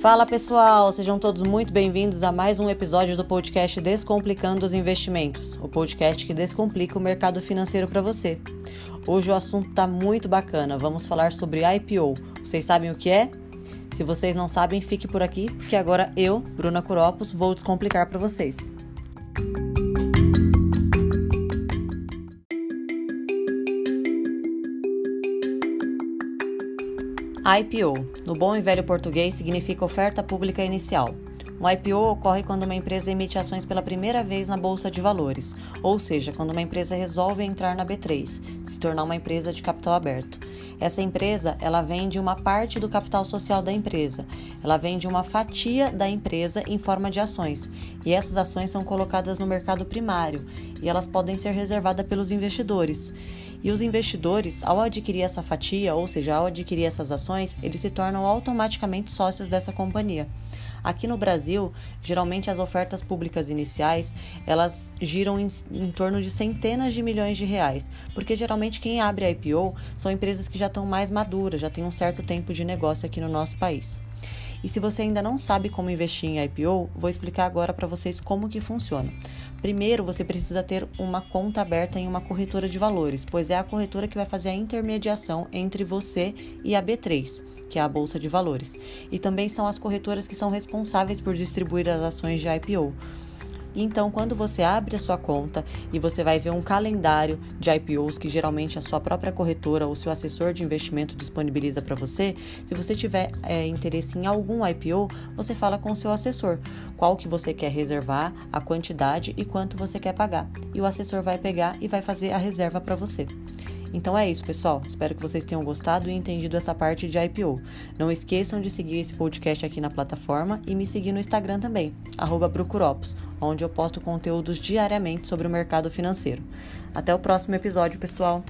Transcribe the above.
Fala pessoal, sejam todos muito bem-vindos a mais um episódio do podcast Descomplicando os Investimentos, o podcast que descomplica o mercado financeiro para você. Hoje o assunto está muito bacana, vamos falar sobre IPO. Vocês sabem o que é? Se vocês não sabem, fique por aqui, porque agora eu, Bruna Curopos, vou descomplicar para vocês. IPO, no bom e velho português, significa oferta pública inicial. Um IPO ocorre quando uma empresa emite ações pela primeira vez na bolsa de valores, ou seja, quando uma empresa resolve entrar na B3, se tornar uma empresa de capital aberto. Essa empresa, ela vende uma parte do capital social da empresa. Ela vende uma fatia da empresa em forma de ações, e essas ações são colocadas no mercado primário, e elas podem ser reservadas pelos investidores. E os investidores, ao adquirir essa fatia, ou seja, ao adquirir essas ações, eles se tornam automaticamente sócios dessa companhia. Aqui no Brasil, geralmente as ofertas públicas iniciais, elas giram em, em, torno de centenas de milhões de reais, porque geralmente quem abre a IPO são empresas que já estão mais maduras, já têm um certo tempo de negócio aqui no nosso país. E se você ainda não sabe como investir em IPO, vou explicar agora para vocês como que funciona. Primeiro, você precisa ter uma conta aberta em uma corretora de valores, pois é a corretora que vai fazer a intermediação entre você e a B3, que é a bolsa de valores. E também são as corretoras que são responsáveis por distribuir as ações de IPO. Então, quando você abre a sua conta e você vai ver um calendário de IPOs que geralmente a sua própria corretora ou seu assessor de investimento disponibiliza para você, se você tiver é, interesse em algum IPO, você fala com o seu assessor qual que você quer reservar, a quantidade e quanto você quer pagar. E o assessor vai pegar e vai fazer a reserva para você. Então é isso, pessoal. Espero que vocês tenham gostado e entendido essa parte de IPO. Não esqueçam de seguir esse podcast aqui na plataforma e me seguir no Instagram também, Brucuropos, onde eu posto conteúdos diariamente sobre o mercado financeiro. Até o próximo episódio, pessoal!